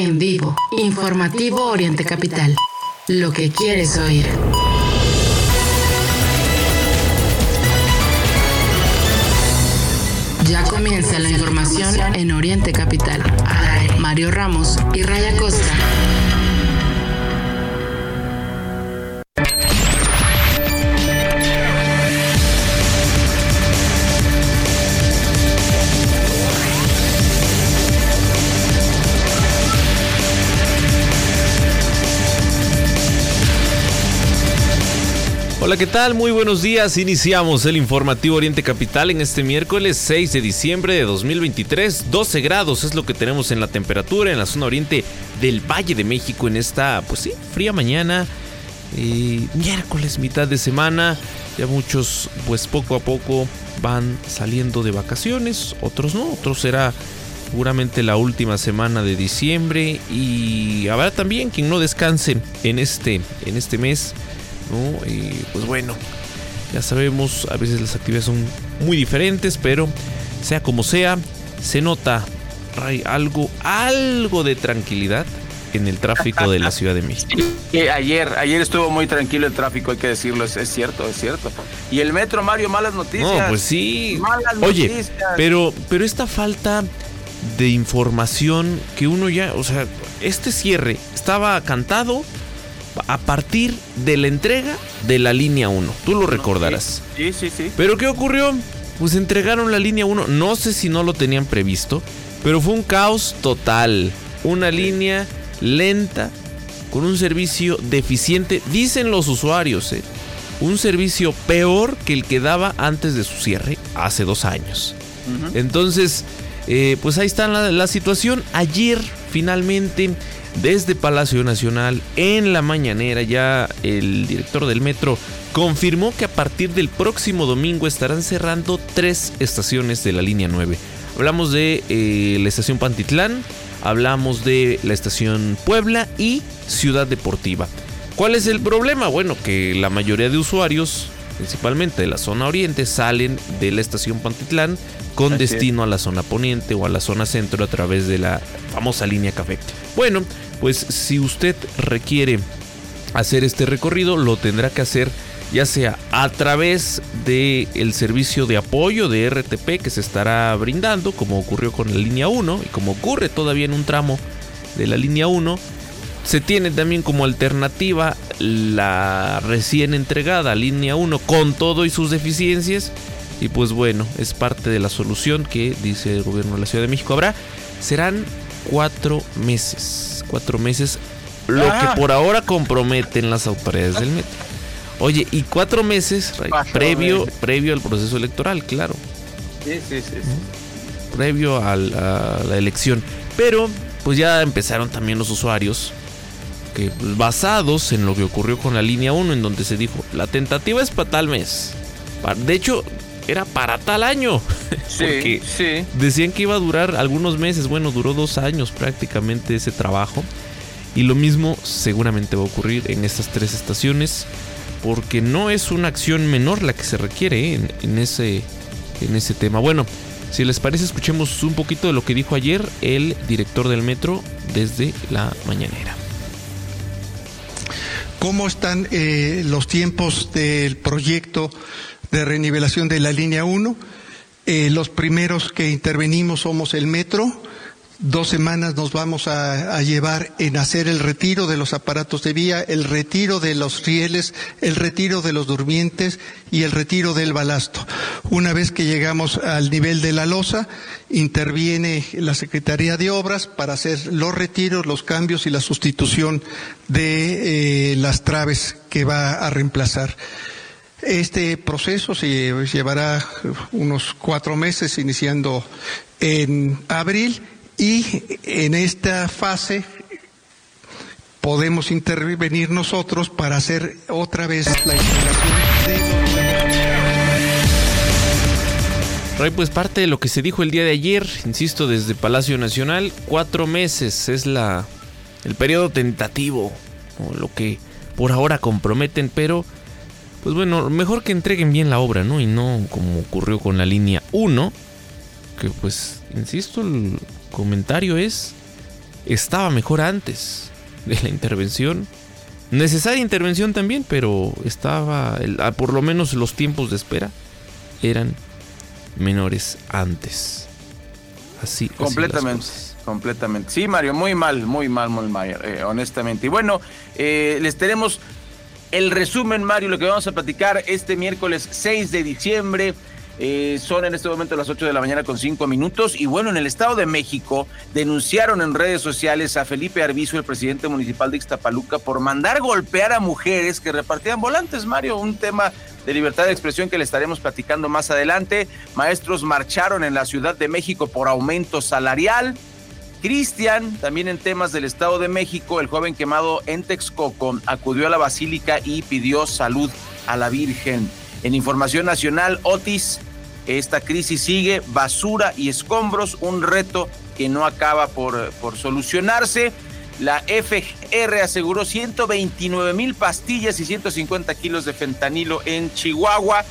En vivo, informativo Oriente Capital. Lo que quieres oír. Ya comienza la información en Oriente Capital. Mario Ramos y Raya Costa. Hola, ¿qué tal? Muy buenos días. Iniciamos el informativo Oriente Capital en este miércoles 6 de diciembre de 2023. 12 grados es lo que tenemos en la temperatura en la zona oriente del Valle de México en esta, pues sí, fría mañana. Eh, miércoles, mitad de semana. Ya muchos, pues poco a poco van saliendo de vacaciones. Otros no, otros será seguramente la última semana de diciembre. Y habrá también quien no descanse en este, en este mes y pues bueno, ya sabemos, a veces las actividades son muy diferentes, pero sea como sea, se nota algo, algo de tranquilidad en el tráfico de la Ciudad de México. ayer, ayer estuvo muy tranquilo el tráfico, hay que decirlo, es, cierto, es cierto. Y el metro, Mario, malas noticias. No, pues sí. Malas Oye, pero, pero esta falta de información que uno ya, o sea, este cierre estaba cantado, a partir de la entrega de la línea 1. Tú lo recordarás. Sí, sí, sí. Pero ¿qué ocurrió? Pues entregaron la línea 1. No sé si no lo tenían previsto, pero fue un caos total. Una línea lenta, con un servicio deficiente, dicen los usuarios, ¿eh? un servicio peor que el que daba antes de su cierre hace dos años. Entonces, eh, pues ahí está la, la situación. Ayer finalmente desde Palacio Nacional en la mañanera ya el director del metro confirmó que a partir del próximo domingo estarán cerrando tres estaciones de la línea 9. Hablamos de eh, la estación Pantitlán, hablamos de la estación Puebla y Ciudad Deportiva. ¿Cuál es el problema? Bueno, que la mayoría de usuarios, principalmente de la zona oriente, salen de la estación Pantitlán con destino a la zona poniente o a la zona centro a través de la famosa línea café. Bueno, pues si usted requiere hacer este recorrido, lo tendrá que hacer ya sea a través del el servicio de apoyo de RTP que se estará brindando, como ocurrió con la línea 1 y como ocurre todavía en un tramo de la línea 1. Se tiene también como alternativa la recién entregada línea 1 con todo y sus deficiencias. Y pues bueno, es parte de la solución que dice el gobierno de la Ciudad de México. Habrá, serán cuatro meses. Cuatro meses, lo que ah. por ahora comprometen las autoridades del metro. Oye, y cuatro meses previo, previo al proceso electoral, claro. Sí, sí, sí. Previo a la, elección. Pero, pues ya empezaron también los usuarios que pues, basados en lo que ocurrió con la línea 1, en donde se dijo, la tentativa es para tal mes. De hecho, era para tal año. Sí, sí. Decían que iba a durar algunos meses. Bueno, duró dos años prácticamente ese trabajo. Y lo mismo seguramente va a ocurrir en estas tres estaciones. Porque no es una acción menor la que se requiere ¿eh? en, ese, en ese tema. Bueno, si les parece, escuchemos un poquito de lo que dijo ayer el director del metro desde la mañanera. ¿Cómo están eh, los tiempos del proyecto de renivelación de la línea 1. Eh, los primeros que intervenimos somos el metro. Dos semanas nos vamos a, llevar en hacer el retiro de los aparatos de vía, el retiro de los rieles, el retiro de los durmientes y el retiro del balasto. Una vez que llegamos al nivel de la losa, interviene la Secretaría de Obras para hacer los retiros, los cambios y la sustitución de eh, las traves que va a reemplazar. Este proceso se llevará unos cuatro meses, iniciando en abril, y en esta fase podemos intervenir nosotros para hacer otra vez la instalación de Ray, pues parte de lo que se dijo el día de ayer, insisto, desde Palacio Nacional, cuatro meses es la el periodo tentativo, o lo que por ahora comprometen, pero pues bueno, mejor que entreguen bien la obra, ¿no? Y no como ocurrió con la línea 1, que pues, insisto, el comentario es estaba mejor antes de la intervención. Necesaria intervención también, pero estaba, por lo menos los tiempos de espera eran menores antes. Así. Completamente. completamente. Sí, Mario, muy mal, muy mal, muy mal, eh, honestamente. Y bueno, eh, les tenemos el resumen, Mario, lo que vamos a platicar este miércoles 6 de diciembre. Eh, son en este momento las 8 de la mañana con 5 minutos. Y bueno, en el Estado de México denunciaron en redes sociales a Felipe Arbizo, el presidente municipal de Ixtapaluca, por mandar golpear a mujeres que repartían volantes, Mario. Un tema de libertad de expresión que le estaremos platicando más adelante. Maestros marcharon en la Ciudad de México por aumento salarial. Cristian, también en temas del Estado de México, el joven quemado en Texcoco, acudió a la basílica y pidió salud a la Virgen. En información nacional, Otis esta crisis sigue, basura y escombros, un reto que no acaba por, por solucionarse. La FR aseguró 129 mil pastillas y 150 kilos de fentanilo en Chihuahua.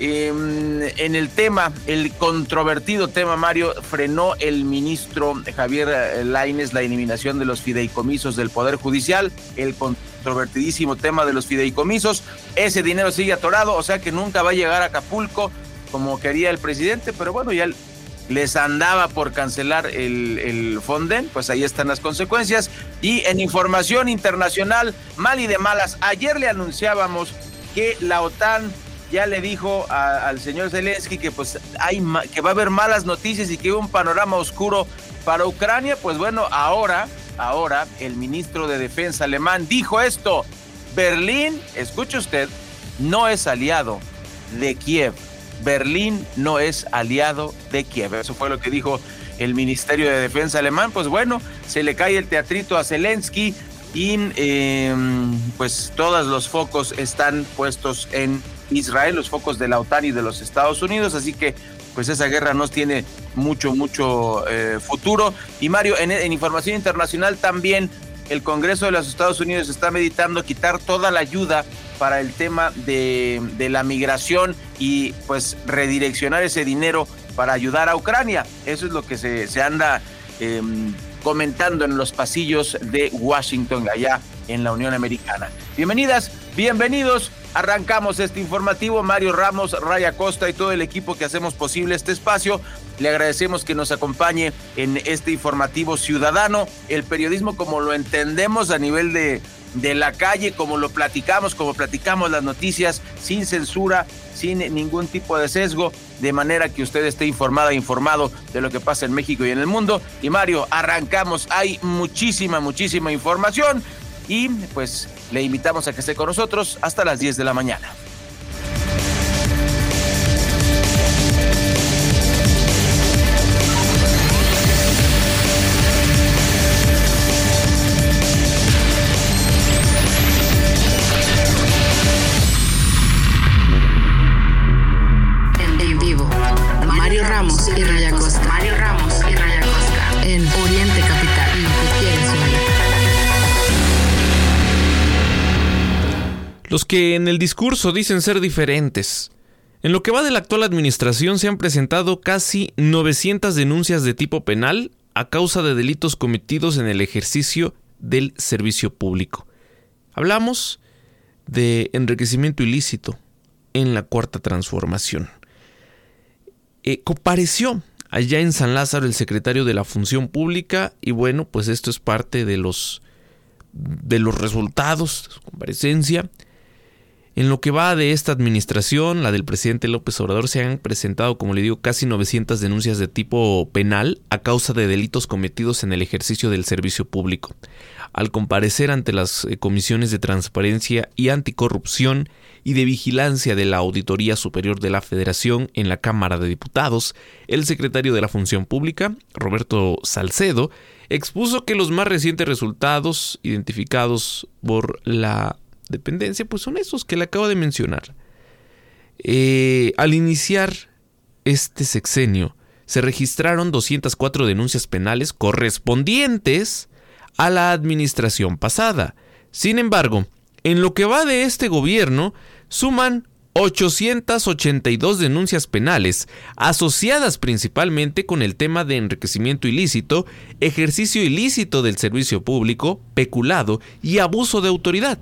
Em, en el tema, el controvertido tema, Mario, frenó el ministro Javier Laines la eliminación de los fideicomisos del Poder Judicial, el controvertidísimo tema de los fideicomisos. Ese dinero sigue atorado, o sea que nunca va a llegar a Acapulco como quería el presidente, pero bueno, ya les andaba por cancelar el, el Fonden, pues ahí están las consecuencias. Y en información internacional, mal y de malas, ayer le anunciábamos que la OTAN ya le dijo al señor Zelensky que pues hay que va a haber malas noticias y que hay un panorama oscuro para Ucrania, pues bueno, ahora, ahora el ministro de Defensa alemán dijo esto, Berlín, escuche usted, no es aliado de Kiev. Berlín no es aliado de Kiev. Eso fue lo que dijo el Ministerio de Defensa alemán. Pues bueno, se le cae el teatrito a Zelensky y em, pues todos los focos están puestos en Israel, los focos de la OTAN y de los Estados Unidos. Así que pues esa guerra no tiene mucho, mucho eh, futuro. Y Mario, en información internacional también el Congreso de los Estados Unidos está meditando quitar toda la ayuda para el tema de, la migración y pues redireccionar ese dinero para ayudar a Ucrania. Eso es lo que se, anda em, comentando en los pasillos de Washington, allá en la Unión Americana. Bienvenidas, bienvenidos. Arrancamos este informativo. Mario Ramos, Raya Costa y todo el equipo que hacemos posible este espacio. Le agradecemos que nos acompañe en este informativo ciudadano. El periodismo como lo entendemos a nivel de, de la calle, como lo platicamos, como platicamos las noticias, sin censura, sin ningún tipo de sesgo, de manera que usted esté informada, informado de lo que pasa en México y en el mundo. Y Mario, arrancamos. Hay muchísima, muchísima información y pues le invitamos a que esté con nosotros hasta las 10 de la mañana. Los que en el discurso dicen ser diferentes. En lo que va de la actual administración se han presentado casi 900 denuncias de tipo penal a causa de delitos cometidos en el ejercicio del servicio público. Hablamos de enriquecimiento ilícito en la cuarta transformación. Eh, compareció allá en San Lázaro el secretario de la Función Pública y bueno, pues esto es parte de los de los resultados de su comparecencia. En lo que va de esta administración, la del presidente López Obrador, se han presentado, como le digo, casi 900 denuncias de tipo penal a causa de delitos cometidos en el ejercicio del servicio público. Al comparecer ante las eh, comisiones de transparencia y anticorrupción y de vigilancia de la Auditoría Superior de la Federación en la Cámara de Diputados, el secretario de la Función Pública, Roberto Salcedo, expuso que los más recientes resultados identificados por la dependencia, pues son esos que le acabo de mencionar. Eh, al iniciar este sexenio, se registraron 204 denuncias penales correspondientes a la administración pasada. Sin embargo, en lo que va de este gobierno, suman 882 denuncias penales, asociadas principalmente con el tema de enriquecimiento ilícito, ejercicio ilícito del servicio público, peculado y abuso de autoridad.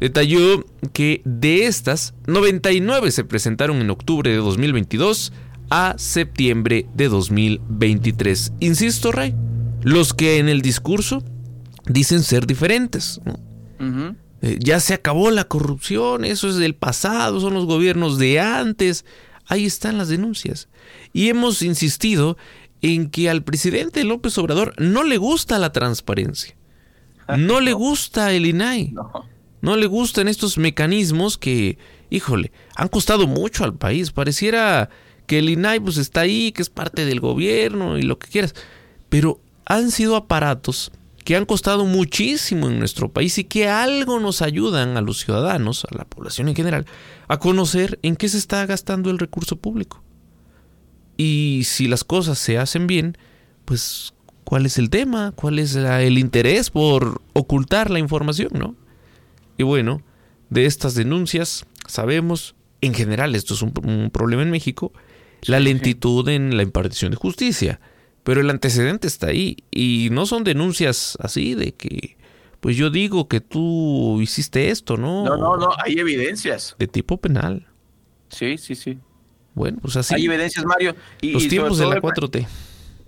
Detalló que de estas, 99 se presentaron en octubre de 2022 a septiembre de 2023. Insisto, Rey, los que en el discurso dicen ser diferentes. Eh, ya se acabó la corrupción, eso es del pasado, son los gobiernos de antes. Ahí están las denuncias. Y hemos insistido en que al presidente López Obrador no le gusta la transparencia. No le gusta el INAI. No. No le gustan estos mecanismos que, híjole, han costado mucho al país. Pareciera que el INAI pues está ahí, que es parte del gobierno y lo que quieras. Pero han sido aparatos que han costado muchísimo en nuestro país y que algo nos ayudan a los ciudadanos, a la población en general, a conocer en qué se está gastando el recurso público. Y si las cosas se hacen bien, pues cuál es el tema, cuál es el interés por ocultar la información, ¿no? Y bueno, de estas denuncias sabemos, en general esto es un, un problema en México, la lentitud en la impartición de justicia. Pero el antecedente está ahí y no son denuncias así de que, pues yo digo que tú hiciste esto, ¿no? No, no, no, hay evidencias. De tipo penal. Sí, sí, sí. Bueno, pues así. Hay evidencias, Mario. Y, los tiempos de la 4T.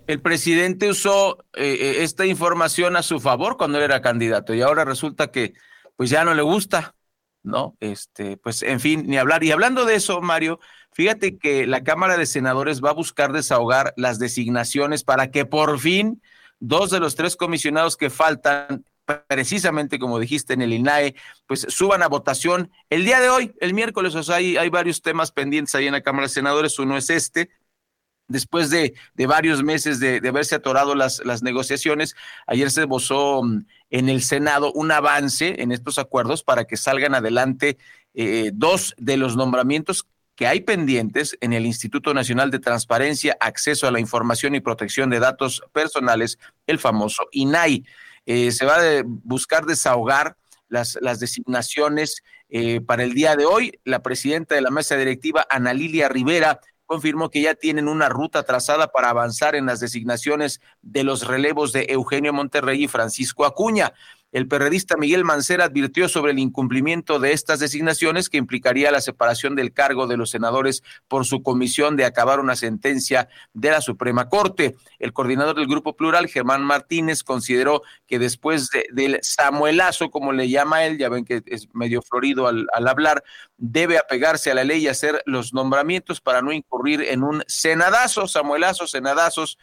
El presidente usó eh, eh, esta información a su favor cuando él era candidato y ahora resulta que pues ya no le gusta, ¿no? Este, pues en fin, ni hablar. Y hablando de eso, Mario, Fíjate que la Cámara de Senadores va a buscar desahogar las designaciones para que por fin dos de los tres comisionados que faltan, precisamente como dijiste en el INAE, pues suban a votación el día de hoy, el miércoles. O sea, hay, hay varios temas pendientes ahí en la Cámara de Senadores. Uno es este, después de, de, varios meses de, de haberse atorado las, las, negociaciones, ayer se esbozó mm, en el Senado un avance en estos acuerdos para que salgan adelante eh, dos de los nombramientos que hay pendientes en el Instituto Nacional de Transparencia, Acceso a la Información y Protección de Datos Personales, el famoso INAI. Eh, se va a buscar desahogar las, designaciones eh, para el día de hoy. La presidenta de la mesa directiva, Ana Lilia Rivera, confirmó que ya tienen una ruta trazada para avanzar en las designaciones de los relevos de Eugenio Monterrey y Francisco Acuña. El periodista Miguel Mancera advirtió sobre el incumplimiento de estas designaciones que implicaría la separación del cargo de los senadores por su comisión de acabar una sentencia de la Suprema Corte. El coordinador del Grupo Plural, Germán Martínez, consideró que después del Samuelazo, como le llama él, ya ven que es medio florido al, al hablar, debe apegarse a la ley y hacer los nombramientos para no incurrir en un senadazo, Samuelazo, senadazos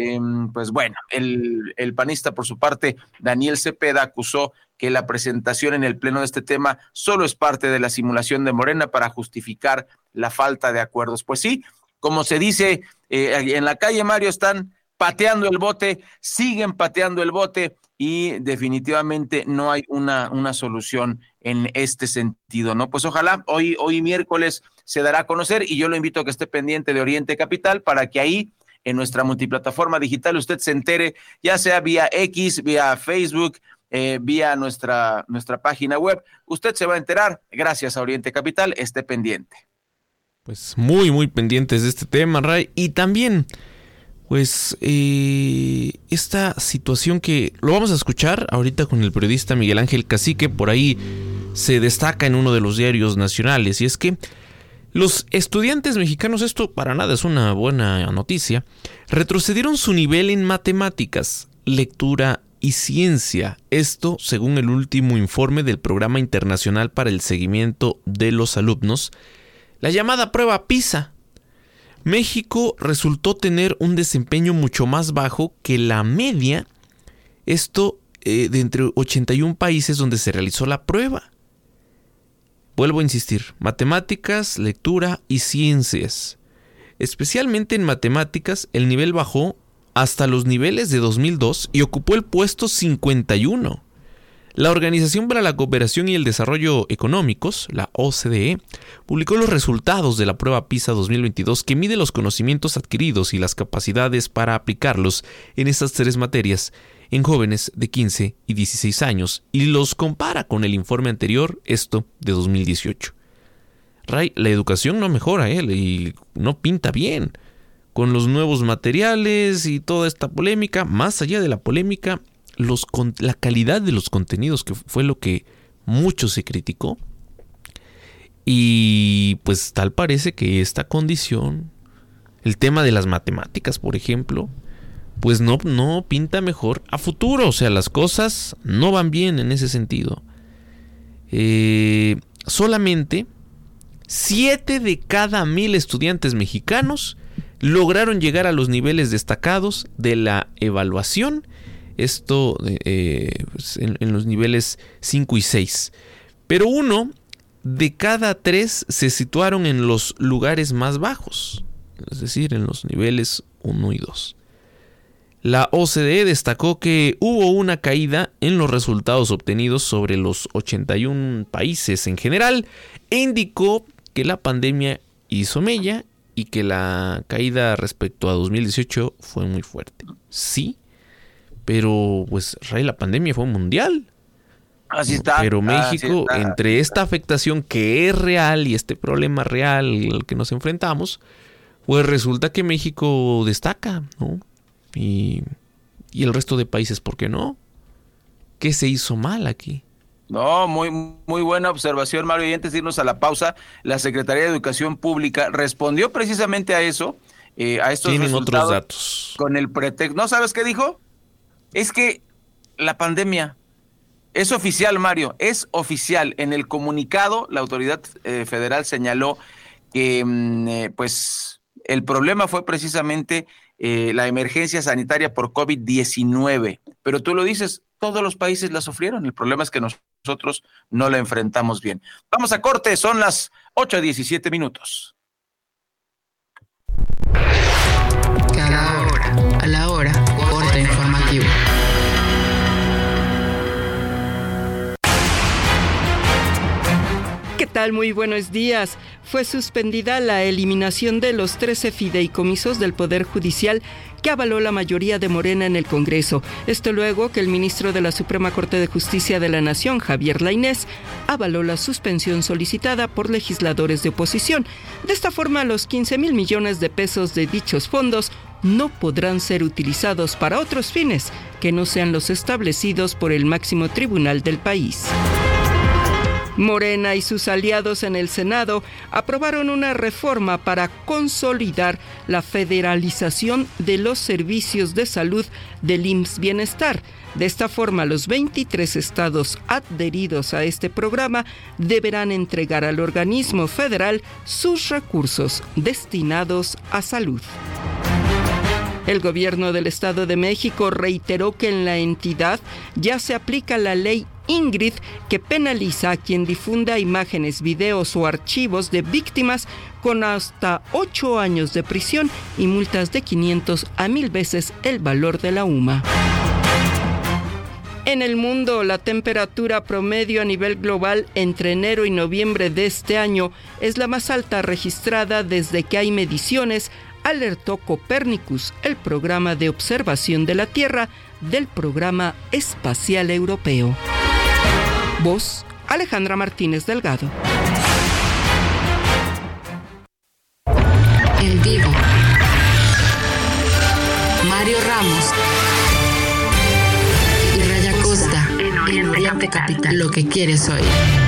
Em, pues bueno, el, el, panista por su parte, Daniel Cepeda, acusó que la presentación en el pleno de este tema solo es parte de la simulación de Morena para justificar la falta de acuerdos. Pues sí, como se dice eh, en la calle Mario, están pateando el bote, siguen pateando el bote y definitivamente no hay una, una solución en este sentido, ¿no? Pues ojalá hoy, hoy miércoles se dará a conocer y yo lo invito a que esté pendiente de Oriente Capital para que ahí en nuestra multiplataforma digital usted se entere, ya sea vía X, vía Facebook, eh, vía nuestra, nuestra página web. Usted se va a enterar gracias a Oriente Capital, esté pendiente. Pues muy, muy pendientes de este tema, Ray. Y también, pues, eh, esta situación que lo vamos a escuchar ahorita con el periodista Miguel Ángel Cacique, por ahí se destaca en uno de los diarios nacionales, y es que los estudiantes mexicanos, esto para nada es una buena noticia, retrocedieron su nivel en matemáticas, lectura y ciencia. Esto según el último informe del Programa Internacional para el Seguimiento de los Alumnos, la llamada prueba PISA. México resultó tener un desempeño mucho más bajo que la media, esto eh, de entre 81 países donde se realizó la prueba. Vuelvo a insistir, matemáticas, lectura y ciencias. Especialmente en matemáticas, el nivel bajó hasta los niveles de 2002 y ocupó el puesto 51. La Organización para la Cooperación y el Desarrollo Económicos, la OCDE, publicó los resultados de la prueba PISA 2022 que mide los conocimientos adquiridos y las capacidades para aplicarlos en estas tres materias en jóvenes de 15 y 16 años y los compara con el informe anterior, esto de 2018. Ray, la educación no mejora, ¿eh? Y no pinta bien. Con los nuevos materiales y toda esta polémica, más allá de la polémica, los, la calidad de los contenidos, que fue lo que mucho se criticó. Y pues tal parece que esta condición, el tema de las matemáticas, por ejemplo, pues no, no pinta mejor a futuro. O sea, las cosas no van bien en ese sentido. Eh, solamente 7 de cada mil estudiantes mexicanos lograron llegar a los niveles destacados de la evaluación. Esto eh, pues, en, los niveles 5 y 6. Pero uno de cada tres se situaron en los lugares más bajos. Es decir, en los niveles 1 y 2. La OCDE destacó que hubo una caída en los resultados obtenidos sobre los 81 países en general e indicó que la pandemia hizo mella y que la caída respecto a 2018 fue muy fuerte. Sí, pero pues la pandemia fue mundial. Así está. Pero México, entre esta afectación que es real y este problema real al que nos enfrentamos, pues resulta que México destaca, ¿no? Y, el resto de países, ¿por qué no? ¿Qué se hizo mal aquí? No, muy, muy buena observación, Mario. Y antes de irnos a la pausa, la Secretaría de Educación Pública respondió precisamente a eso, eh, a estos Tienen otros datos. Con el pretexto. ¿No sabes qué dijo? Es que la pandemia es oficial, Mario, es oficial. En el comunicado, la autoridad eh, federal señaló que, mm, eh, pues, el problema fue precisamente eh, la emergencia sanitaria por COVID-19. Pero tú lo dices, todos los países la sufrieron. El problema es que nosotros no la enfrentamos bien. Vamos a corte, son las 8.17 minutos. Muy buenos días. Fue suspendida la eliminación de los 13 fideicomisos del Poder Judicial que avaló la mayoría de Morena en el Congreso. Esto luego que el ministro de la Suprema Corte de Justicia de la Nación, Javier Lainés, avaló la suspensión solicitada por legisladores de oposición. De esta forma, los 15 mil millones de pesos de dichos fondos no podrán ser utilizados para otros fines que no sean los establecidos por el máximo tribunal del país. Morena y sus aliados en el Senado aprobaron una reforma para consolidar la federalización de los servicios de salud del IMSS Bienestar. De esta forma, los 23 estados adheridos a este programa deberán entregar al organismo federal sus recursos destinados a salud. El gobierno del Estado de México reiteró que en la entidad ya se aplica la ley Ingrid que penaliza a quien difunda imágenes, videos o archivos de víctimas con hasta ocho años de prisión y multas de 500 a mil veces el valor de la UMA. En el mundo, la temperatura promedio a nivel global entre enero y noviembre de este año es la más alta registrada desde que hay mediciones alertó Copernicus, el programa de observación de la Tierra del Programa Espacial Europeo. Voz Alejandra Martínez Delgado. En vivo. Mario Ramos y Raya Costa en Oriente, Capital. Lo que quieres oír.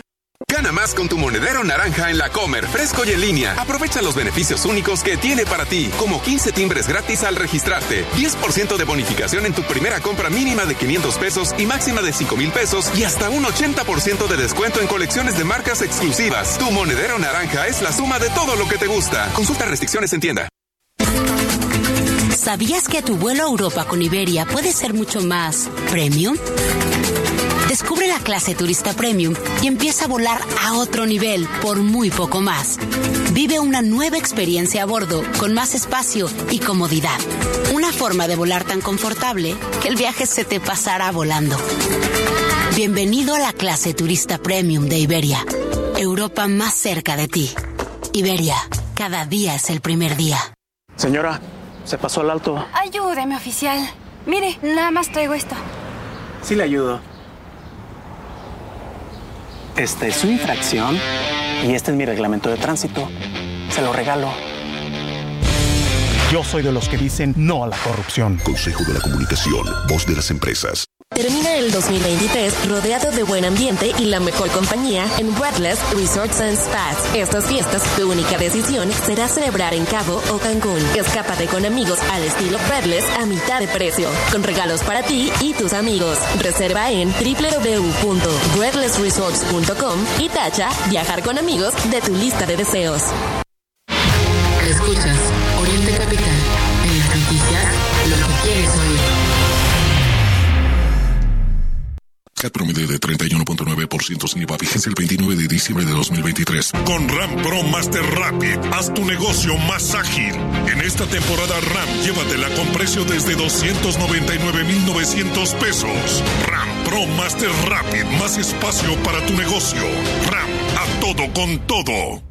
Gana más con tu monedero naranja en la Comer, fresco y en línea. Aprovecha los beneficios únicos que tiene para ti, como 15 timbres gratis al registrarte, 10% de bonificación en tu primera compra mínima de 500 pesos y máxima de 5 mil pesos y hasta un 80% de descuento en colecciones de marcas exclusivas. Tu monedero naranja es la suma de todo lo que te gusta. Consulta restricciones en tienda. ¿Sabías que tu vuelo a Europa con Iberia puede ser mucho más premium? Descubre la clase turista premium y empieza a volar a otro nivel por muy poco más. Vive una nueva experiencia a bordo con más espacio y comodidad. Una forma de volar tan confortable que el viaje se te pasará volando. Bienvenido a la clase turista premium de Iberia. Europa más cerca de ti. Iberia, cada día es el primer día. Señora, se pasó al alto. Ayúdeme, oficial. Mire, nada más traigo esto. Sí le ayudo. Esta es su infracción y este es mi reglamento de tránsito. Se lo regalo. Yo soy de los que dicen no a la corrupción. Consejo de la Comunicación, voz de las empresas. Termina el 2023 rodeado de buen ambiente y la mejor compañía en Redless Resorts and Spas. Estas fiestas, tu única decisión será celebrar en Cabo o Cancún. Escápate con amigos al estilo Redless a mitad de precio, con regalos para ti y tus amigos. Reserva en www.redlessresorts.com y tacha viajar con amigos de tu lista de deseos. Escuchas CAT promedio de 31.9% sin IVA. Vigencia el 29 de diciembre de 2023. Con RAM Pro Master Rapid, haz tu negocio más ágil. En esta temporada RAM, llévatela con precio desde 299,900 pesos. RAM Pro Master Rapid, más espacio para tu negocio. RAM, a todo con todo.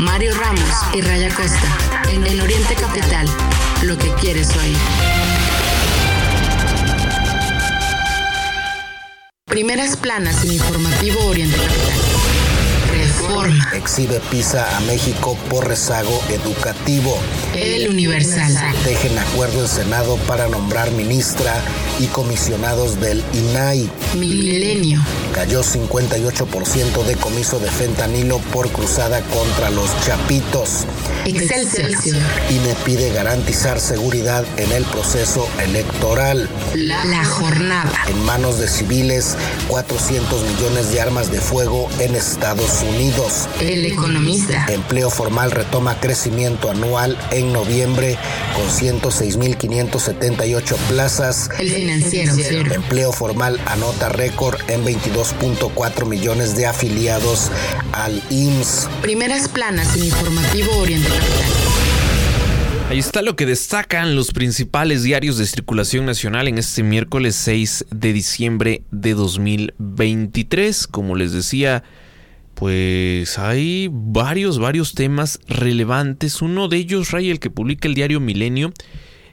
Mario Ramos y Raya Costa. En el Oriente Capital. Lo que quieres oír. Primeras planas en informativo Oriente Capital. Reforma. Exhibe PISA a México por rezago educativo. El Universal. Dejen acuerdo en Senado para nombrar ministra y comisionados del INAI. Milenio. Cayó 58% de comiso de fentanilo por cruzada contra los chapitos. Excelsior. INE pide garantizar seguridad en el proceso electoral. La, la jornada. En manos de civiles, 400 millones de armas de fuego en Estados Unidos. El economista. Empleo formal retoma crecimiento anual en noviembre con 106.578 plazas. El financiero. Empleo formal anota récord en 22.4 millones de afiliados al IMSS. Primeras planas en informativo Oriente Capital. Ahí está lo que destacan los principales diarios de circulación nacional en este miércoles 6 de diciembre de 2023. Como les decía, pues hay varios, varios temas relevantes. Uno de ellos, Ray, el que publica el diario Milenio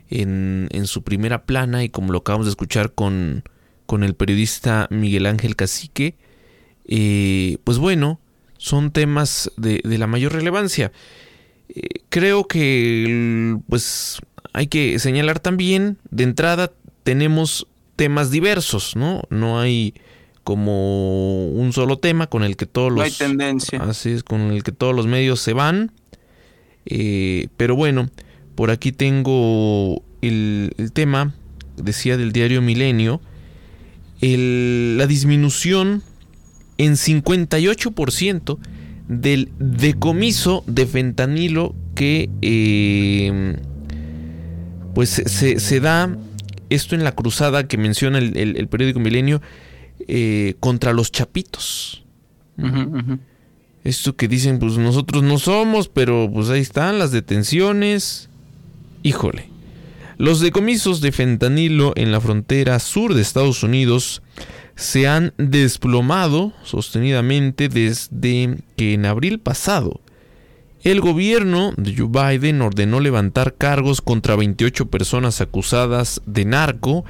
en, en su primera plana y como lo acabamos de escuchar con, con el periodista Miguel Ángel Cacique, eh, pues bueno, son temas de, de la mayor relevancia. Eh, creo que pues hay que señalar también, de entrada tenemos temas diversos, ¿no? No hay como un solo tema con el que todos los... No hay tendencia. Así es, con el que todos los medios se van. Eh, pero bueno, por aquí tengo el, el tema, decía del diario Milenio, el, la disminución en 58% del decomiso de fentanilo que eh, pues se, se, da esto en la cruzada que menciona el, el, el periódico Milenio eh, contra los chapitos. Uh -huh, uh -huh. Esto que dicen, pues nosotros no somos, pero pues ahí están las detenciones. Híjole. Los decomisos de fentanilo en la frontera sur de Estados Unidos se han desplomado sostenidamente desde que en abril pasado El gobierno de Joe Biden ordenó levantar cargos contra 28 personas acusadas de narco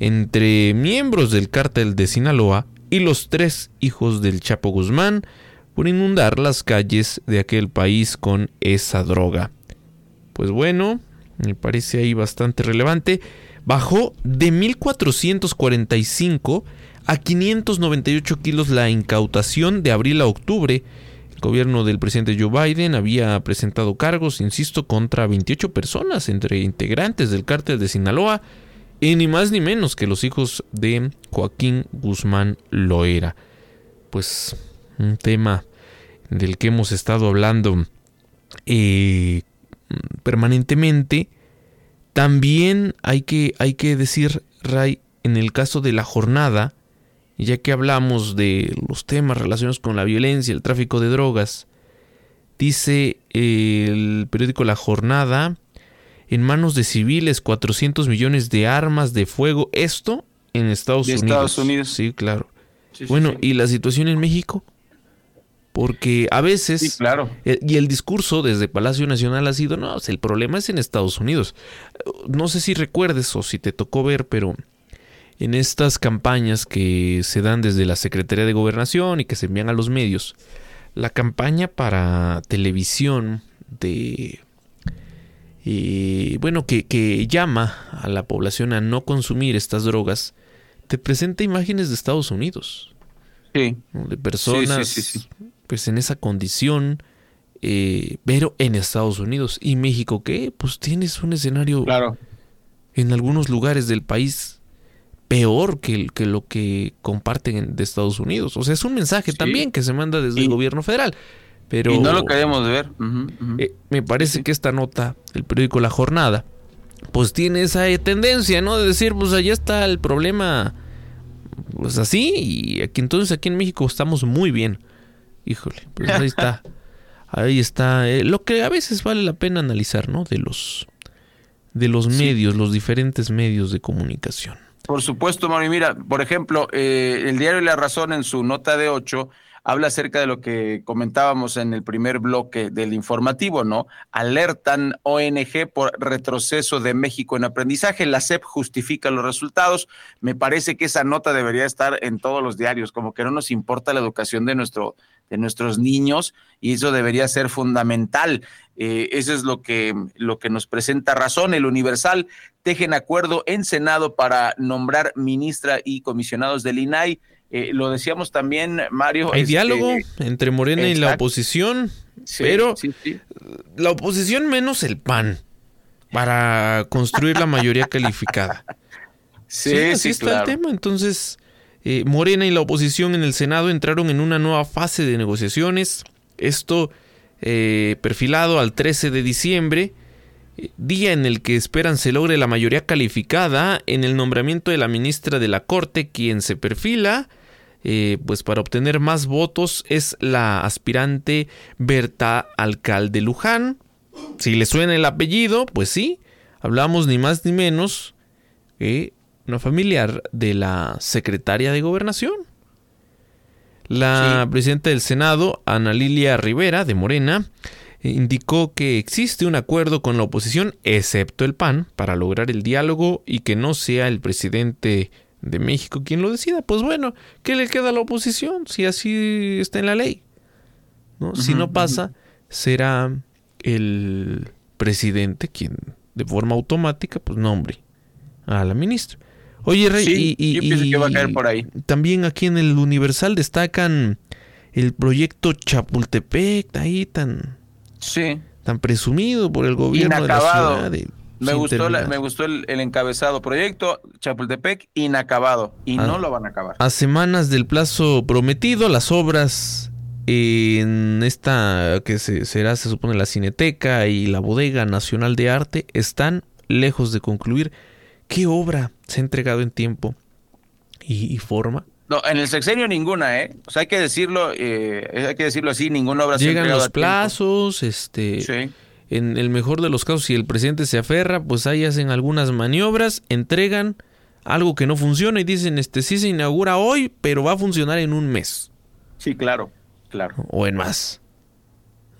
entre miembros del cártel de Sinaloa y los tres hijos del Chapo Guzmán por inundar las calles de aquel país con esa droga. Pues bueno, me parece ahí bastante relevante. Bajó de 1445 a 598 kilos la incautación de abril a octubre. El gobierno del presidente Joe Biden había presentado cargos, insisto, contra 28 personas entre integrantes del cártel de Sinaloa y ni más ni menos que los hijos de Joaquín Guzmán Loera. Pues un tema del que hemos estado hablando eh, permanentemente. También hay que, hay que decir, Ray, en el caso de la jornada, ya que hablamos de los temas relacionados con la violencia, el tráfico de drogas, dice el periódico La Jornada, en manos de civiles 400 millones de armas de fuego, esto en Estados de Unidos. Estados Unidos. Sí, claro. Sí, bueno, sí. ¿y la situación en México? Porque a veces, Sí, claro. eh, y el discurso desde Palacio Nacional ha sido, no, el problema es en Estados Unidos. No sé si recuerdes o si te tocó ver, pero en estas campañas que se dan desde la Secretaría de Gobernación y que se envían a los medios, la campaña para televisión de... eh, bueno, que, que llama a la población a no consumir estas drogas, te presenta imágenes de Estados Unidos. Sí. ¿no? De personas Sí, sí, sí, pues en esa condición, eh, pero en Estados Unidos. ¿Y México qué? Pues tienes un escenario Claro. en algunos lugares del país peor que, el- que lo que comparten en- de Estados Unidos. O sea, es un mensaje también que se manda desde el gobierno federal. Pero Y no lo queremos ver. Eh, me parece que esta nota del periódico La Jornada, pues tiene esa eh, tendencia, ¿no? De decir, pues allá está el problema, pues así, y aquí entonces aquí en México estamos muy bien. Híjole, pues ahí está. Ahí está eh, lo que a veces vale la pena analizar, ¿no? De los de los medios, los diferentes medios de comunicación. Por supuesto, Mario. Mira, por ejemplo, eh, el diario La Razón en su nota de 8 habla acerca de lo que comentábamos en el primer bloque del informativo, ¿no? Alertan ONG por retroceso de México en aprendizaje. La SEP justifica los resultados. Me parece que esa nota debería estar en todos los diarios, como que no nos importa la educación de nuestro de nuestros niños y eso debería ser fundamental. Eh, eso es lo que, lo que nos presenta razón. El Universal tejen acuerdo en Senado para nombrar ministra y comisionados del INAI. Eh, lo decíamos también, Mario. Hay este, diálogo entre Morena y la oposición, Sí, pero sí, sí. la oposición menos el PAN para construir la mayoría calificada. Sí, así sí, está claro. el tema. Entonces, eh, Morena y la oposición en el Senado entraron en una nueva fase de negociaciones. Esto eh, perfilado al 13 de diciembre, eh, día en el que esperan se logre la mayoría calificada en el nombramiento de la ministra de la Corte, quien se perfila. Eh, pues para obtener más votos es la aspirante Berta Alcalde Luján. Si le suena el apellido, pues sí, hablamos ni más ni menos que una familiar de la secretaria de gobernación. La presidenta del Senado, Ana Lilia Rivera, de Morena, indicó que existe un acuerdo con la oposición, excepto el PAN, para lograr el diálogo y que no sea el presidente de México quien lo decida. Pues bueno, ¿qué le queda a la oposición si así está en la ley? ¿No? Si no pasa, será el presidente quien de forma automática pues nombre a la ministra. Oye, Rey, Sí, y, y- yo pienso que va a caer y por ahí. también aquí en el Universal destacan el proyecto Chapultepec, ahí tan, Sí. tan presumido por el gobierno de la ciudad. Me gustó, la- me gustó el, el encabezado proyecto Chapultepec inacabado y Ah. no lo van a acabar. A semanas del plazo prometido, las obras en esta que se, será, se supone, la Cineteca y la Bodega Nacional de Arte están lejos de concluir. ¿Qué obra se ha entregado en tiempo y, y forma? No, en el sexenio ninguna, ¿eh? O sea, hay que decirlo, eh, hay que decirlo así, ninguna obra se ha Llegan entregado los a tiempo. plazos, este, Sí. En el mejor de los casos, si el presidente se aferra, pues ahí hacen algunas maniobras, entregan algo que no funciona y dicen, este sí se inaugura hoy, pero va a funcionar en un mes Sí, claro, claro. o en más.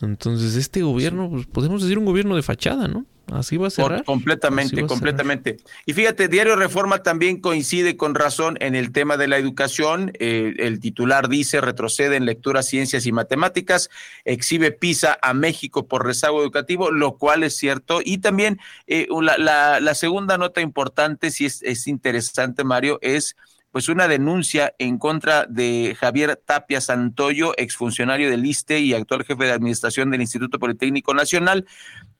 Entonces, este gobierno, pues, podemos decir un gobierno de fachada, ¿no? Así va a cerrar. completamente, completamente. Y fíjate, Diario Reforma también coincide con razón en el tema de la educación. Eh, el titular dice, retrocede en lectura, ciencias y matemáticas, exhibe PISA a México por rezago educativo, lo cual es cierto. Y también eh, la, la, segunda nota importante, si es, es interesante, Mario, es pues una denuncia en contra de Javier Tapia Santoyo, exfuncionario del ISTE y actual jefe de administración del Instituto Politécnico Nacional.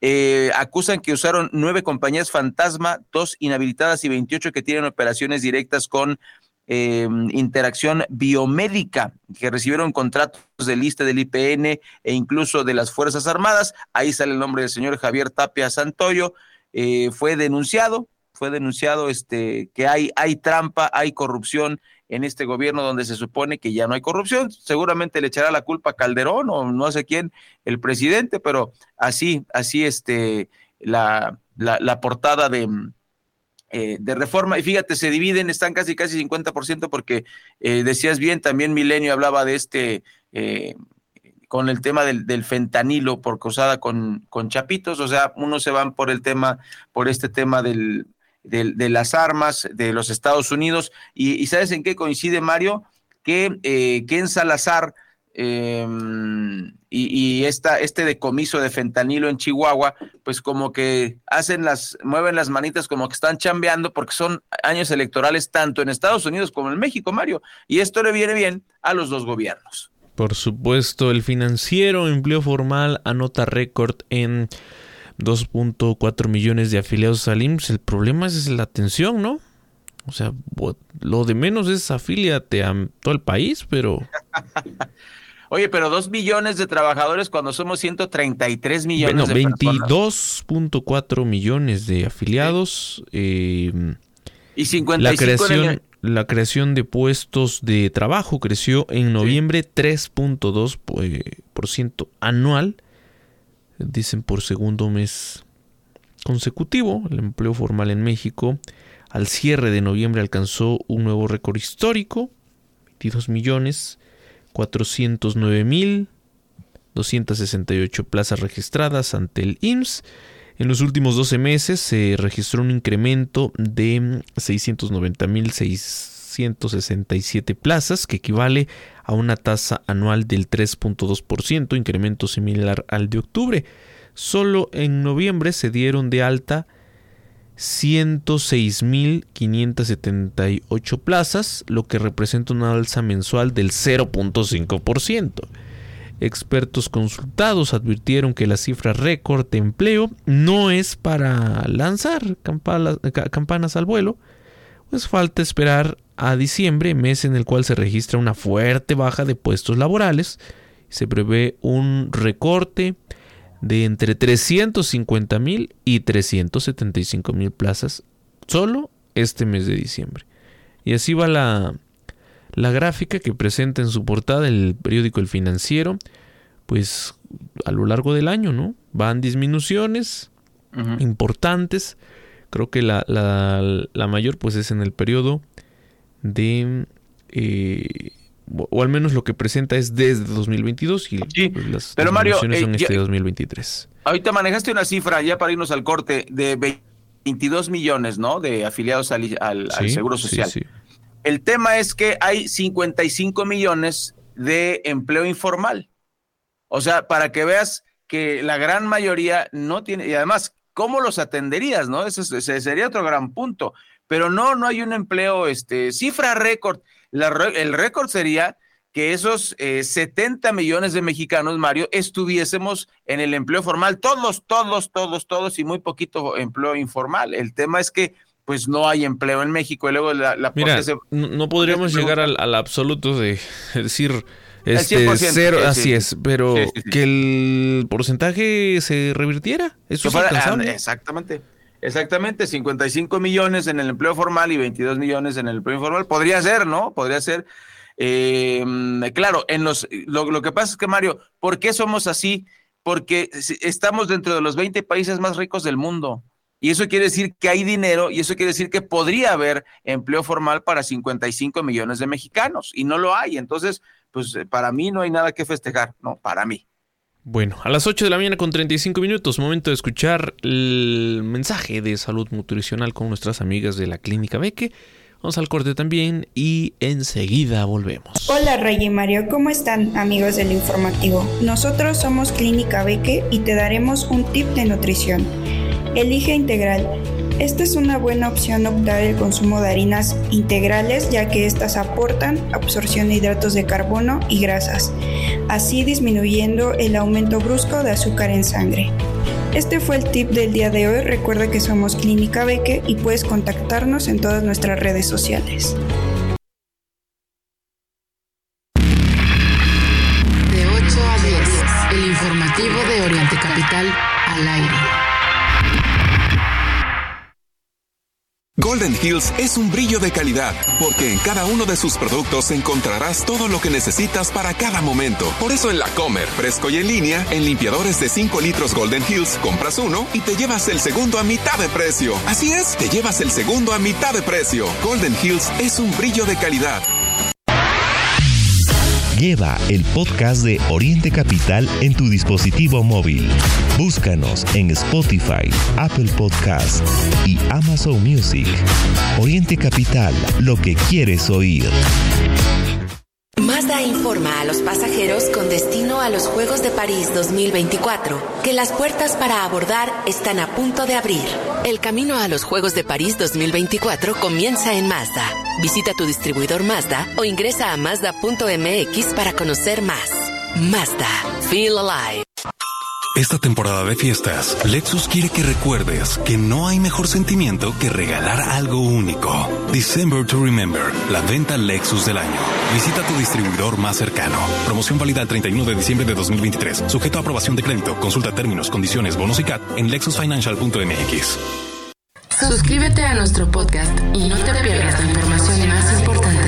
Eh, acusan que usaron nueve compañías fantasma, dos inhabilitadas y 28 que tienen operaciones directas con em, interacción biomédica, que recibieron contratos del ISTE, del IPN e incluso de las Fuerzas Armadas. Ahí sale el nombre del señor Javier Tapia Santoyo. Eh, fue denunciado, fue denunciado este, que hay, hay trampa, hay corrupción en este gobierno donde se supone que ya no hay corrupción. Seguramente le echará la culpa a Calderón o no sé quién, el presidente, pero así, así este, la, la, portada de, eh, de reforma. Y fíjate, se dividen, están casi, casi 50% porque eh, decías bien, también Milenio hablaba de este... Eh, con el tema del, del, fentanilo por causada con, con chapitos, o sea, unos se van por el tema, por este tema del, de, las armas de los Estados Unidos. Y, ¿sabes en qué coincide, Mario? Que eh, Ken Salazar em, y, esta, este decomiso de fentanilo en Chihuahua, pues como que hacen las, mueven las manitas como que están chambeando porque son años electorales tanto en Estados Unidos como en México, Mario. Y esto le viene bien a los dos gobiernos. Por supuesto, el financiero empleo formal anota récord en 2.4 millones de afiliados al IMSS. El problema es la atención, ¿no? O sea, lo de menos es afíliate a todo el país, pero... Oye, pero 2 millones de trabajadores cuando somos 133 millones bueno, 22.4 millones de afiliados. Eh, y 55 la creación, la creación de puestos de trabajo creció en noviembre 3.2% anual dicen por segundo mes consecutivo. El empleo formal en México al cierre de noviembre alcanzó un nuevo récord histórico, 22 millones 409 mil 268 plazas registradas ante el IMSS. En los últimos 12 meses se registró un incremento de 690 mil 667 plazas, que equivale a una tasa anual del 3.2%, incremento similar al de octubre. Solo en noviembre se dieron de alta 106.578 plazas, lo que representa una alza mensual del 0.5%. Expertos consultados advirtieron que la cifra récord de empleo no es para lanzar campanas al vuelo, pues falta esperar a diciembre, mes en el cual se registra una fuerte baja de puestos laborales. Se prevé un recorte de entre 350 mil y 375 mil plazas solo este mes de diciembre. Y así va la, la gráfica que presenta en su portada el periódico El Financiero, pues a lo largo del año, ¿no? Van disminuciones importantes. Creo que la, la, mayor pues es en el periodo de... Eh, o al menos lo que presenta es desde 2022 y pues, las pero Mario, son eh, este 2023. Ahorita manejaste una cifra, ya para irnos al corte, de 22 millones, ¿no? De afiliados al, al, Seguro Social. El tema es que hay 55 millones de empleo informal. O sea, para que veas que la gran mayoría no tiene, y además, ¿cómo los atenderías, no? Ese, sería otro gran punto pero no, no hay un empleo, este, cifra récord. el récord sería que esos 70 eh, millones de mexicanos, Mario, estuviésemos en el empleo formal, todos, todos, todos, todos, y muy poquito empleo informal. El tema es que pues no hay empleo en México y luego la... la Mira, no podríamos llegar al, absoluto de decir... Este, cero, así es, pero que el porcentaje se revirtiera, eso es ah, Exactamente. Exactamente, 55 millones en el empleo formal y 22 millones en el empleo informal. Podría ser, ¿no? Podría ser. Eh, claro, en los, lo, que pasa es que, Mario, ¿por qué somos así? Porque estamos dentro de los 20 países más ricos del mundo. Y eso quiere decir que hay dinero y eso quiere decir que podría haber empleo formal para 55 millones de mexicanos y no lo hay. Entonces, pues para mí no hay nada que festejar, ¿no? Para mí. Bueno, a las 8 de la mañana con 35 minutos, momento de escuchar el mensaje de salud nutricional con nuestras amigas de la Clínica Beque. Vamos al corte también y enseguida volvemos. Hola Rey y Mario, ¿cómo están amigos del informativo? Nosotros somos Clínica Beque y te daremos un tip de nutrición. Elige integral esta es una buena opción optar el consumo de harinas integrales ya que estas aportan absorción de hidratos de carbono y grasas, así disminuyendo el aumento brusco de azúcar en sangre. Este fue el tip del día de hoy. Recuerda que somos Clínica Beque y puedes contactarnos en todas nuestras redes sociales. De 8 a 10, el informativo de Oriente Capital al aire. Golden Hills es un brillo de calidad, porque en cada uno de sus productos encontrarás todo lo que necesitas para cada momento. Por eso en la Comer, fresco y en línea, en limpiadores de 5 litros Golden Hills, compras uno y te llevas el segundo a mitad de precio. Así es, te llevas el segundo a mitad de precio. Golden Hills es un brillo de calidad. Lleva el podcast de Oriente Capital en tu dispositivo móvil. Búscanos en Spotify, Apple Podcast y Amazon Music. Oriente Capital, lo que quieres oír. Mazda informa a los pasajeros con destino a los Juegos de París 2024 que las puertas para abordar están a punto de abrir. El camino a los Juegos de París 2024 comienza en Mazda. Visita tu distribuidor Mazda o ingresa a mazda.mx para conocer más. Mazda, feel alive. Esta temporada de fiestas, Lexus quiere que recuerdes que no hay mejor sentimiento que regalar algo único. December to Remember, la venta Lexus del año. Visita tu distribuidor más cercano. Promoción válida el 31 de diciembre de 2023. Sujeto a aprobación de crédito. Consulta términos, condiciones, bonos y CAT en lexusfinancial.mx. Suscríbete a nuestro podcast y no te pierdas la información más importante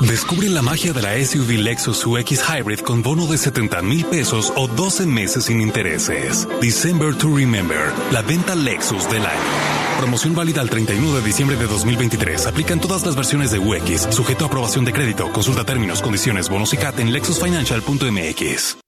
Descubre la magia de la SUV Lexus UX Hybrid con bono de 70 mil pesos o 12 meses sin intereses. December to Remember, la venta Lexus del año. Promoción válida al 31 de diciembre de 2023. Aplican todas las versiones de UX, sujeto a aprobación de crédito. Consulta términos, condiciones, bonos y CAT en lexusfinancial.mx.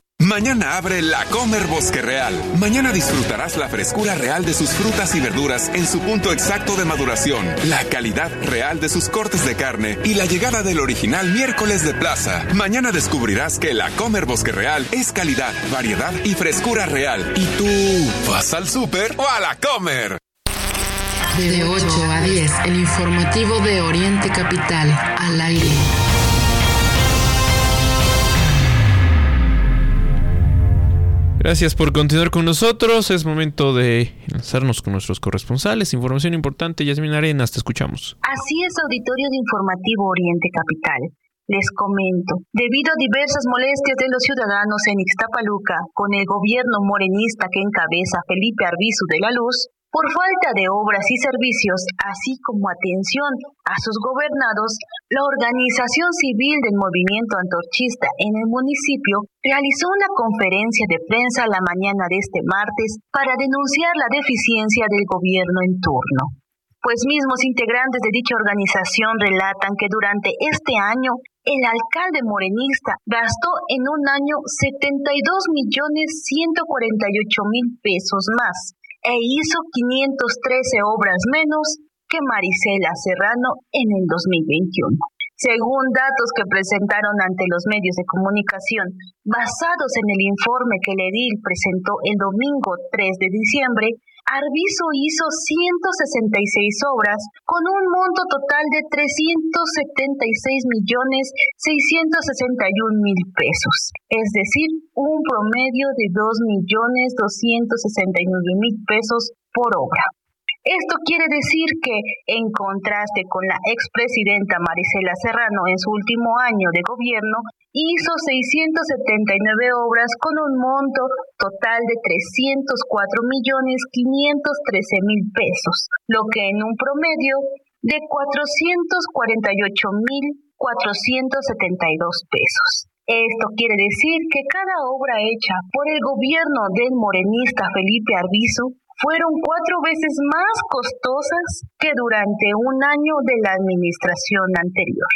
Mañana abre la Comer Bosque Real. Mañana disfrutarás la frescura real de sus frutas y verduras en su punto exacto de maduración, la calidad real de sus cortes de carne y la llegada del original miércoles de plaza. Mañana descubrirás que la Comer Bosque Real es calidad, variedad y frescura real. ¿Y tú vas al súper o a la Comer? De 8 a 10, el informativo de Oriente Capital al aire. Gracias por continuar con nosotros. Es momento de lanzarnos con nuestros corresponsales. Información importante, Yasmin Arenas, te escuchamos. Así es, auditorio de Informativo Oriente Capital. Les comento, debido a diversas molestias de los ciudadanos en Ixtapaluca, con el gobierno morenista que encabeza Felipe Arbizu de la Luz, por falta de obras y servicios, así como atención a sus gobernados, la organización civil del movimiento antorchista en el municipio realizó una conferencia de prensa la mañana de este martes para denunciar la deficiencia del gobierno en turno. Pues mismos integrantes de dicha organización relatan que durante este año el alcalde morenista gastó en un año 72 millones 148 mil pesos más e hizo 513 obras menos que Marisela Serrano en el 2021. Según datos que presentaron ante los medios de comunicación, basados en el informe que el edil presentó el domingo 3 de diciembre, Arbizu hizo 166 obras con un monto total de 376 millones 661 mil pesos, es decir, un promedio de 2 millones 269 mil pesos por obra. Esto quiere decir que, en contraste con la expresidenta Marisela Serrano en su último año de gobierno, hizo 679 obras con un monto total de 304 millones 513 mil pesos, lo que en un promedio de 448 mil 472 pesos. Esto quiere decir que cada obra hecha por el gobierno del morenista Felipe Arbizu fueron cuatro veces más costosas que durante un año de la administración anterior.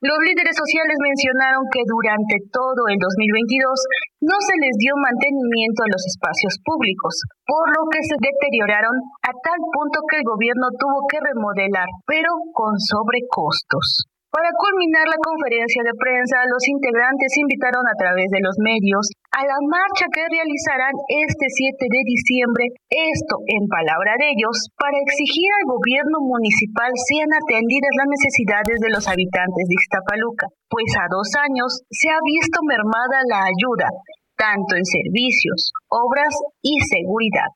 Los líderes sociales mencionaron que durante todo el 2022 no se les dio mantenimiento a los espacios públicos, por lo que se deterioraron a tal punto que el gobierno tuvo que remodelar, pero con sobrecostos. Para culminar la conferencia de prensa, los integrantes invitaron a través de los medios a la marcha que realizarán este 7 de diciembre, esto en palabra de ellos, para exigir al gobierno municipal sean atendidas las necesidades de los habitantes de Ixtapaluca, pues a dos años se ha visto mermada la ayuda, tanto en servicios, obras y seguridad.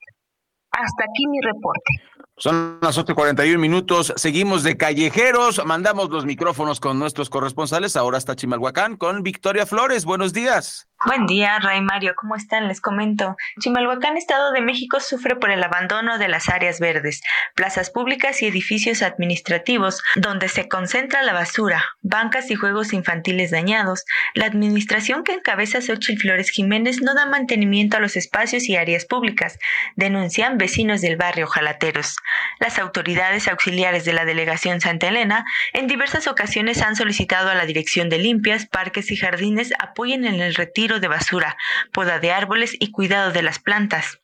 Hasta aquí mi reporte. Son las 8:41 minutos. Seguimos de callejeros. Mandamos los micrófonos con nuestros corresponsales. Ahora está Chimalhuacán con Victoria Flores. Buenos días. Buen día, Ray Mario. ¿Cómo están? Les comento. Chimalhuacán, Estado de México, sufre por el abandono de las áreas verdes, plazas públicas y edificios administrativos, donde se concentra la basura, bancas y juegos infantiles dañados. La administración que encabeza Xochitl Flores Jiménez no da mantenimiento a los espacios y áreas públicas, denuncian vecinos del barrio Jalateros. Las autoridades auxiliares de la delegación Santa Elena en diversas ocasiones han solicitado a la Dirección de Limpias, Parques y Jardines apoyen en el retiro de basura, poda de árboles y cuidado de las plantas.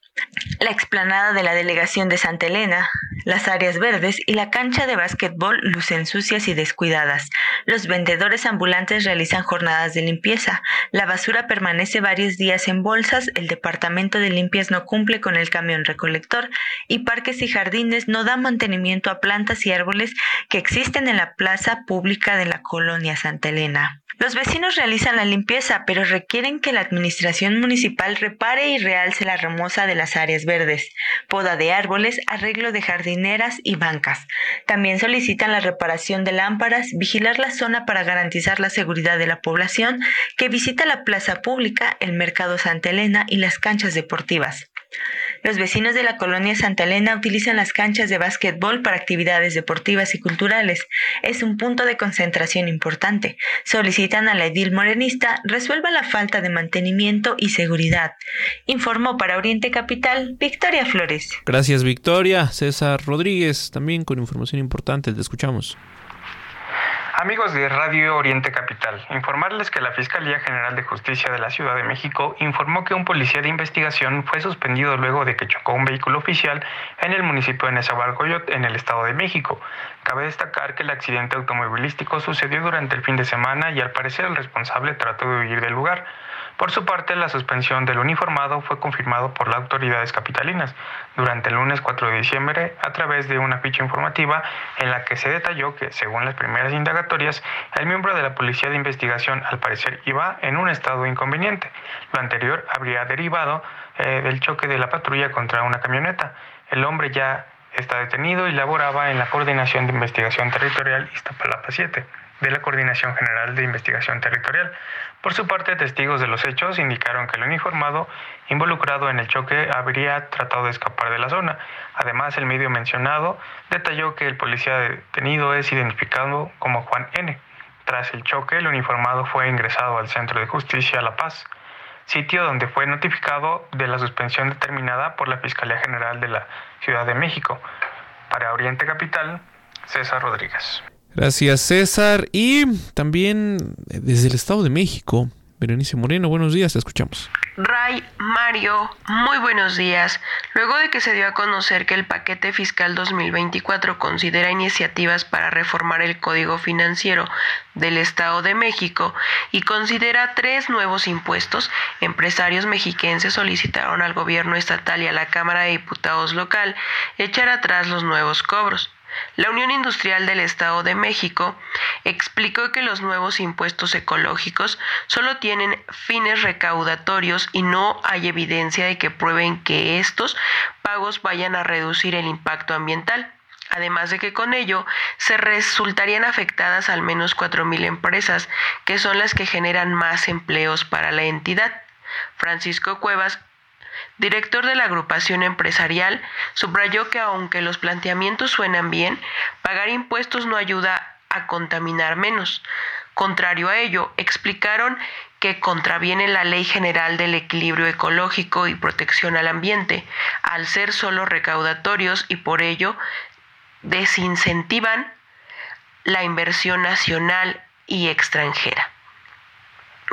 La explanada de la delegación de Santa Elena, las áreas verdes y la cancha de básquetbol lucen sucias y descuidadas. Los vendedores ambulantes realizan jornadas de limpieza. La basura permanece varios días en bolsas, el departamento de limpias no cumple con el camión recolector y parques y jardines no dan mantenimiento a plantas y árboles que existen en la plaza pública de la colonia Santa Elena. Los vecinos realizan la limpieza, pero requieren que la administración municipal repare y realce la remoza de las áreas verdes, poda de árboles, arreglo de jardineras y bancas. También solicitan la reparación de lámparas, vigilar la zona para garantizar la seguridad de la población que visita la plaza pública, el mercado Santa Elena y las canchas deportivas. Los vecinos de la colonia Santa Elena utilizan las canchas de básquetbol para actividades deportivas y culturales. Es un punto de concentración importante. Solicitan a la edil morenista resuelva la falta de mantenimiento y seguridad. Informó para Oriente Capital Victoria Flores. Gracias Victoria. César Rodríguez también con información importante. Te escuchamos. Amigos de Radio Oriente Capital, informarles que la Fiscalía General de Justicia de la Ciudad de México informó que un policía de investigación fue suspendido luego de que chocó un vehículo oficial en el municipio de Nezahualcóyotl, en el Estado de México. Cabe destacar que el accidente automovilístico sucedió durante el fin de semana y al parecer el responsable trató de huir del lugar. Por su parte, la suspensión del uniformado fue confirmado por las autoridades capitalinas durante el lunes 4 de diciembre a través de una ficha informativa en la que se detalló que, según las primeras indagatorias, el miembro de la Policía de Investigación al parecer iba en un estado inconveniente. Lo anterior habría derivado eh, del choque de la patrulla contra una camioneta. El hombre ya está detenido y laboraba en la Coordinación de Investigación Territorial Iztapalapa 7 de la Coordinación General de Investigación Territorial. Por su parte, testigos de los hechos indicaron que el uniformado involucrado en el choque habría tratado de escapar de la zona. Además, el medio mencionado detalló que el policía detenido es identificado como Juan N. Tras el choque, el uniformado fue ingresado al Centro de Justicia La Paz, sitio donde fue notificado de la suspensión determinada por la Fiscalía General de la Ciudad de México. Para Oriente Capital, César Rodríguez. Gracias César. Y también eh, desde el Estado de México, Berenice Moreno, buenos días, te escuchamos. Ray, Mario, muy buenos días. Luego de que se dio a conocer que el paquete fiscal 2024 considera iniciativas para reformar el Código Financiero del Estado de México y considera tres nuevos impuestos, empresarios mexiquenses solicitaron al gobierno estatal y a la Cámara de Diputados local echar atrás los nuevos cobros. La Unión Industrial del Estado de México explicó que los nuevos impuestos ecológicos solo tienen fines recaudatorios y no hay evidencia de que prueben que estos pagos vayan a reducir el impacto ambiental. Además de que con ello se resultarían afectadas al menos 4.000 empresas, que son las que generan más empleos para la entidad. Francisco Cuevas director de la agrupación empresarial, subrayó que aunque los planteamientos suenan bien, pagar impuestos no ayuda a contaminar menos. Contrario a ello, explicaron que contraviene la Ley General del Equilibrio Ecológico y Protección al Ambiente, al ser solo recaudatorios y por ello desincentivan la inversión nacional y extranjera.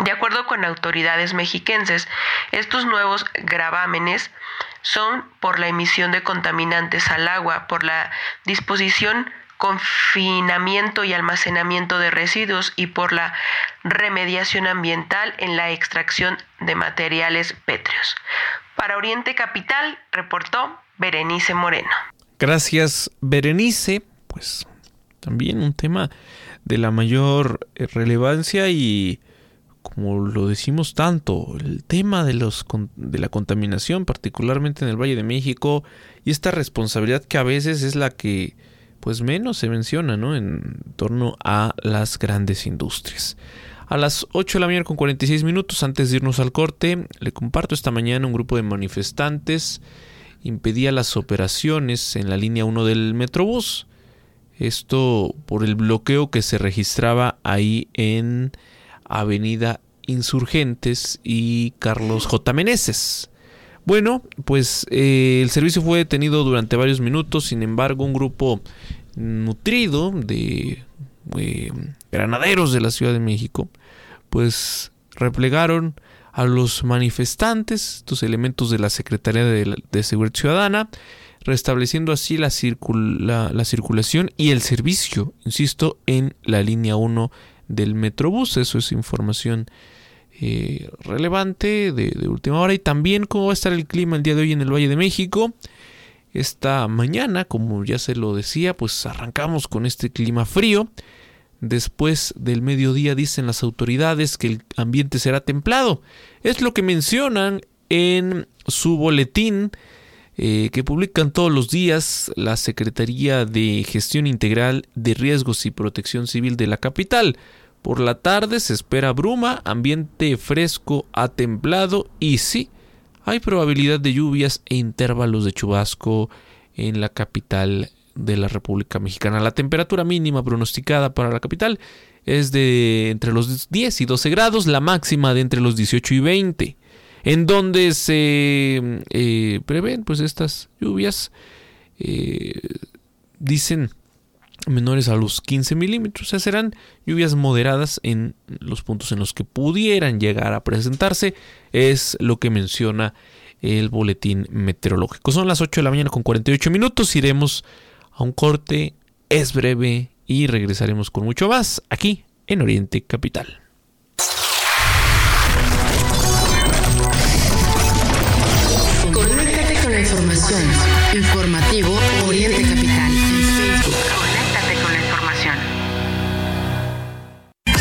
De acuerdo con autoridades mexiquenses, estos nuevos gravámenes son por la emisión de contaminantes al agua, por la disposición, confinamiento y almacenamiento de residuos y por la remediación ambiental en la extracción de materiales pétreos. Para Oriente Capital, reportó Berenice Moreno. Gracias, Berenice. Pues también un tema de la mayor relevancia y como lo decimos tanto, el tema de, los, de la contaminación, particularmente en el Valle de México, y esta responsabilidad que a veces es la que pues menos se menciona ¿no? en torno a las grandes industrias. A las 8 de la mañana con 46 minutos antes de irnos al corte, le comparto esta mañana un grupo de manifestantes impedía las operaciones en la línea 1 del Metrobús. Esto por el bloqueo que se registraba ahí en Avenida Insurgentes y Carlos J. Meneses. Bueno, pues eh, el servicio fue detenido durante varios minutos, sin embargo un grupo nutrido de eh, granaderos de la Ciudad de México, pues replegaron a los manifestantes, estos elementos de la Secretaría de, Seguridad Ciudadana, restableciendo así la, la, circulación y el servicio, insisto, en la línea 1 del Metrobús. Eso es información eh, relevante de, última hora. Y también cómo va a estar el clima el día de hoy en el Valle de México. Esta mañana, como ya se lo decía, pues arrancamos con este clima frío. Después del mediodía dicen las autoridades que el ambiente será templado. Es lo que mencionan en su boletín eh, que publican todos los días la Secretaría de Gestión Integral de Riesgos y Protección Civil de la capital. Por la tarde se espera bruma, ambiente fresco a templado y sí, hay probabilidad de lluvias e intervalos de chubasco en la capital de la República Mexicana. La temperatura mínima pronosticada para la capital es de entre los 10 y 12 grados, la máxima de entre los 18 y 20 en donde se eh, prevén pues estas lluvias, eh, dicen menores a los 15 milímetros, o sea, serán lluvias moderadas en los puntos en los que pudieran llegar a presentarse, es lo que menciona el boletín meteorológico. Son las 8 de la mañana con 48 minutos, iremos a un corte, es breve y regresaremos con mucho más aquí en Oriente Capital. Informativo Oriente Capital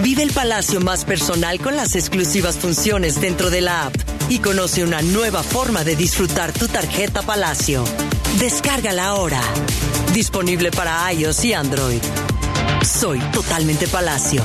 Vive el palacio más personal con las exclusivas funciones dentro de la app y conoce una nueva forma de disfrutar tu tarjeta Palacio. Descárgala ahora. Disponible para iOS y Android. Soy totalmente Palacio.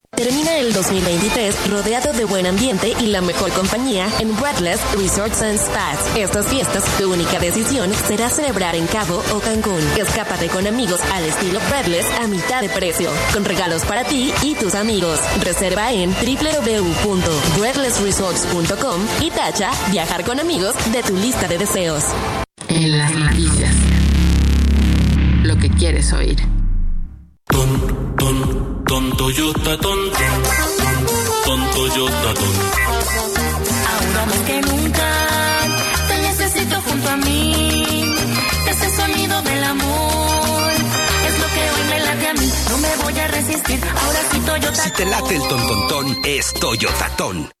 Termina el 2023 rodeado de buen ambiente y la mejor compañía en Breathless Resorts and Spas. Estas fiestas, tu única decisión será celebrar en Cabo o Cancún. Escápate con amigos al estilo Breathless a mitad de precio, con regalos para ti y tus amigos. Reserva en www.breathlessresorts.com y tacha viajar con amigos de tu lista de deseos. En las noticias. Lo que quieres oír. Ton, ton, ton, Toyota, ton, ton, ton, Toyota, ton. Ahora más que nunca te necesito junto a mí. Ese sonido del amor es lo que hoy me late a mí. No me voy a resistir. Ahora sí Toyota. Si te late el ton, es Toyota ton.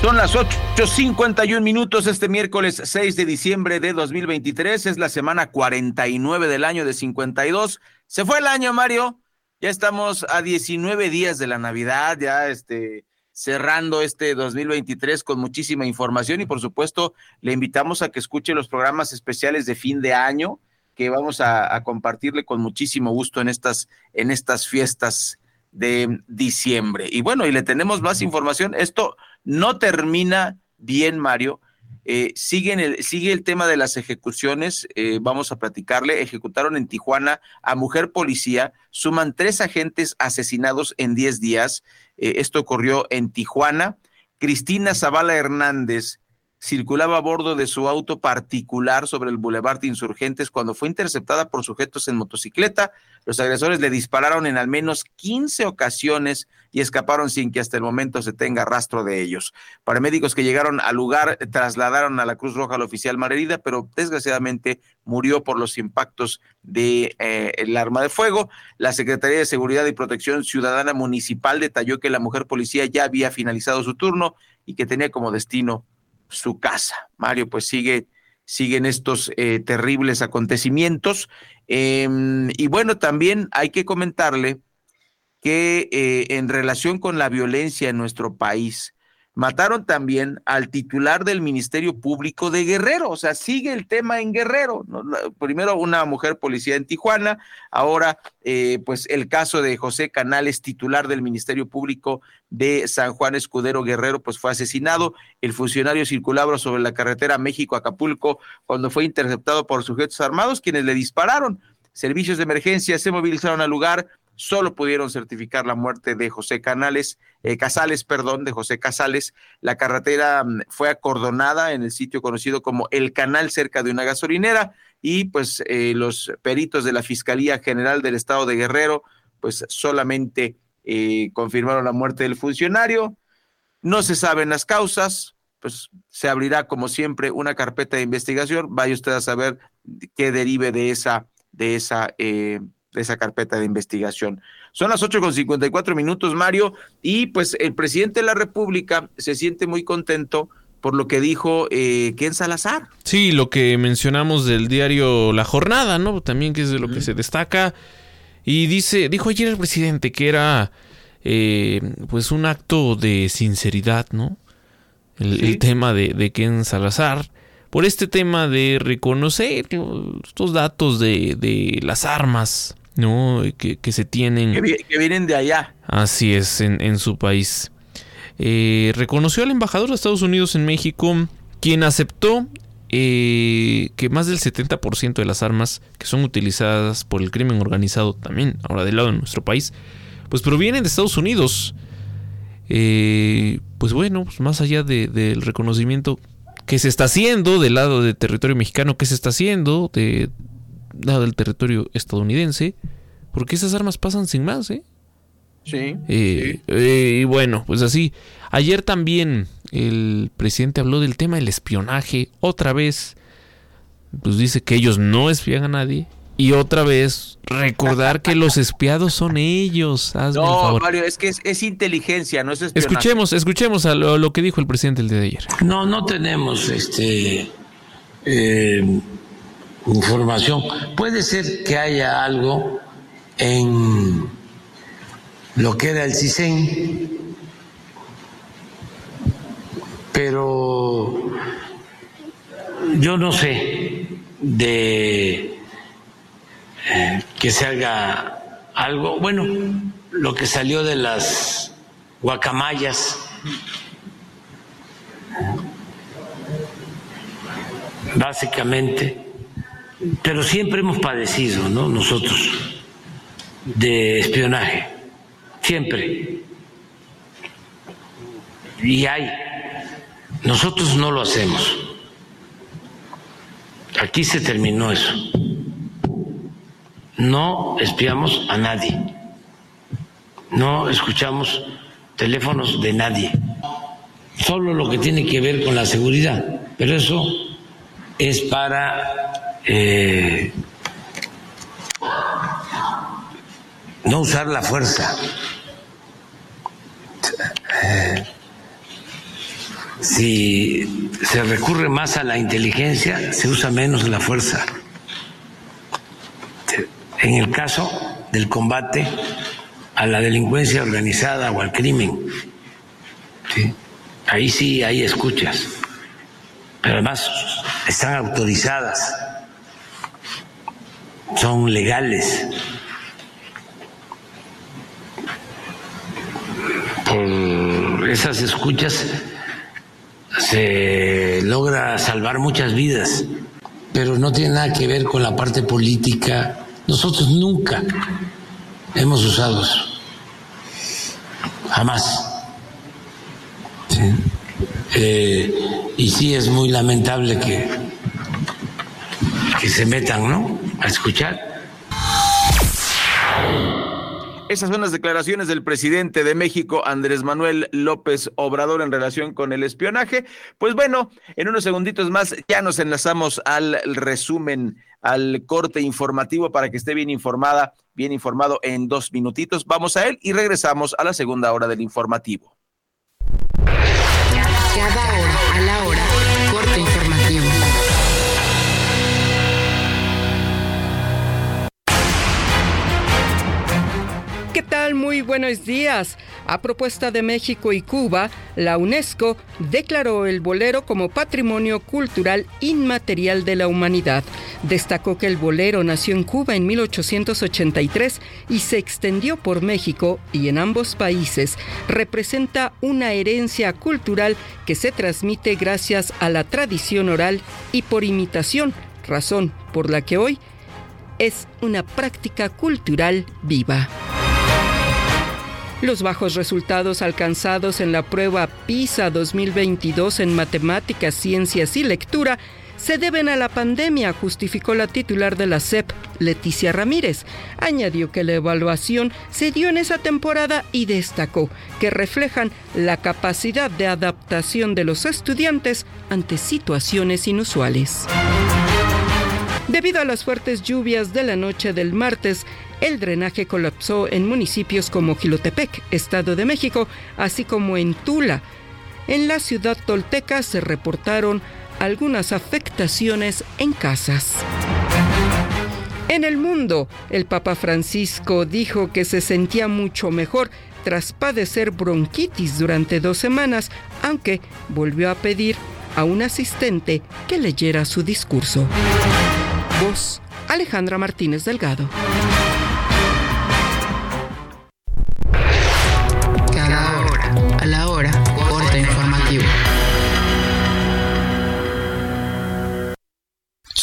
Son las 8.51 minutos este miércoles 6 de diciembre de 2023. Es la semana 49 del año de 52. Se fue el año, Mario. Ya estamos a 19 días de la Navidad, ya este, cerrando este 2023 con muchísima información y por supuesto le invitamos a que escuche los programas especiales de fin de año que vamos a, a compartirle con muchísimo gusto en estas, en estas fiestas de diciembre. Y bueno, y le tenemos más información. Esto no termina bien, Mario. Eh, sigue, el, sigue el tema de las ejecuciones, eh, vamos a platicarle. Ejecutaron en Tijuana a mujer policía, suman tres agentes asesinados en diez días. Eh, esto ocurrió en Tijuana. Cristina Zavala Hernández circulaba a bordo de su auto particular sobre el Boulevard de Insurgentes cuando fue interceptada por sujetos en motocicleta. Los agresores le dispararon en al menos 15 ocasiones y escaparon sin que hasta el momento se tenga rastro de ellos. Paramédicos que llegaron al lugar trasladaron a la Cruz Roja al oficial malherida, pero desgraciadamente murió por los impactos de, eh, arma de fuego. La Secretaría de Seguridad y Protección Ciudadana Municipal detalló que la mujer policía ya había finalizado su turno y que tenía como destino su casa. Mario, pues sigue, siguen estos eh, terribles acontecimientos. Eh, y bueno, también hay que comentarle que eh, en relación con la violencia en nuestro país, mataron también al titular del Ministerio Público de Guerrero, o sea, sigue el tema en Guerrero. ¿no? Primero una mujer policía en Tijuana, ahora eh, pues el caso de José Canales, titular del Ministerio Público de San Juan Escudero Guerrero, pues fue asesinado. El funcionario circulaba sobre la carretera México-Acapulco cuando fue interceptado por sujetos armados, quienes le dispararon. Servicios de emergencia se movilizaron al lugar, solo pudieron certificar la muerte de José Canales, eh, Casales, perdón, de José Casales. La carretera mm, fue acordonada en el sitio conocido como El Canal, cerca de una gasolinera, y pues eh, los peritos de la Fiscalía General del Estado de Guerrero, pues solamente eh, confirmaron la muerte del funcionario. No se saben las causas, pues se abrirá como siempre una carpeta de investigación. Vaya usted a saber qué derive de esa, de esa de esa carpeta de investigación. Son las ocho con cincuenta y cuatro minutos, Mario, y pues el presidente de la República se siente muy contento por lo que dijo eh, Ken Salazar. Sí, lo que mencionamos del diario La Jornada, ¿no? También que es de lo que se destaca. Y dice, dijo ayer el presidente que era eh, pues un acto de sinceridad, ¿no? El, ¿Sí? el tema de, de Ken Salazar por este tema de reconocer estos datos de, de las armas ¿no? que, que se tienen. Que, que, vienen de allá. Así es, en, en su país. Eh, reconoció al embajador de Estados Unidos en México, quien aceptó eh, que más del 70% de las armas que son utilizadas por el crimen organizado también, ahora del lado de nuestro país, pues provienen de Estados Unidos. Eh, pues bueno, pues más allá del reconocimiento que se está haciendo del lado del territorio mexicano, que se está haciendo del lado del territorio estadounidense, porque esas armas pasan sin más, ¿eh? Sí. Eh, eh, y bueno, pues así. Ayer también el presidente habló del tema del espionaje. Otra vez, pues dice que ellos no espían a nadie. Y otra vez, recordar que los espiados son ellos. Hazme no, Mario, es que es, inteligencia, no es espionaje. Escuchemos, escuchemos a lo, que dijo el presidente el día de ayer. No, no tenemos este eh, información. Puede ser que haya algo en lo que era el CISEN, pero yo no sé de eh, que se haga algo, bueno, lo que salió de las guacamayas, básicamente, pero siempre hemos padecido, ¿no? Nosotros, de espionaje siempre. Y hay. Nosotros no lo hacemos. Aquí se terminó eso. No espiamos a nadie. No escuchamos teléfonos de nadie. Solo lo que tiene que ver con la seguridad. Pero eso es para eh, no usar la fuerza. Eh, si se recurre más a la inteligencia, se usa menos la fuerza. En el caso del combate a la delincuencia organizada o al crimen, ahí sí hay escuchas, pero además están autorizadas, son legales. por esas escuchas se logra salvar muchas vidas, pero no tiene nada que ver con la parte política. Nosotros nunca hemos usado eso, jamás. Eh, y sí es muy lamentable que, que se metan, ¿no? A escuchar. Esas son las declaraciones del presidente de México, Andrés Manuel López Obrador, en relación con el espionaje. Pues bueno, en unos segunditos más ya nos enlazamos al resumen, al corte informativo para que esté bien informada, bien informado en dos minutitos. Vamos a él y regresamos a la segunda hora del informativo. Cada Muy buenos días. A propuesta de México y Cuba, la UNESCO declaró el bolero como patrimonio cultural inmaterial de la humanidad. Destacó que el bolero nació en Cuba en 1883 y se extendió por México y en ambos países. Representa una herencia cultural que se transmite gracias a la tradición oral y por imitación, razón por la que hoy es una práctica cultural viva. Los bajos resultados alcanzados en la prueba PISA 2022 en matemáticas, ciencias y lectura se deben a la pandemia, justificó la titular de la SEP, Leticia Ramírez. Añadió que la evaluación se dio en esa temporada y destacó que reflejan la capacidad de adaptación de los estudiantes ante situaciones inusuales. Debido a las fuertes lluvias de la noche del martes, el drenaje colapsó en municipios como Gilotepec, Estado de México, así como en Tula. En la ciudad tolteca se reportaron algunas afectaciones en casas. En el mundo, el Papa Francisco dijo que se sentía mucho mejor tras padecer bronquitis durante dos semanas, aunque volvió a pedir a un asistente que leyera su discurso. Voz Alejandra Martínez Delgado.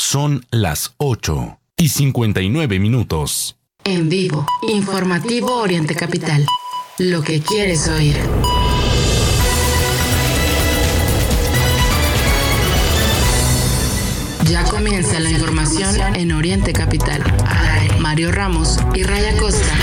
Son las 8 y 59 minutos. En vivo, informativo Oriente Capital. Lo que quieres oír. Ya comienza la información en Oriente Capital. Mario Ramos y Raya Costa.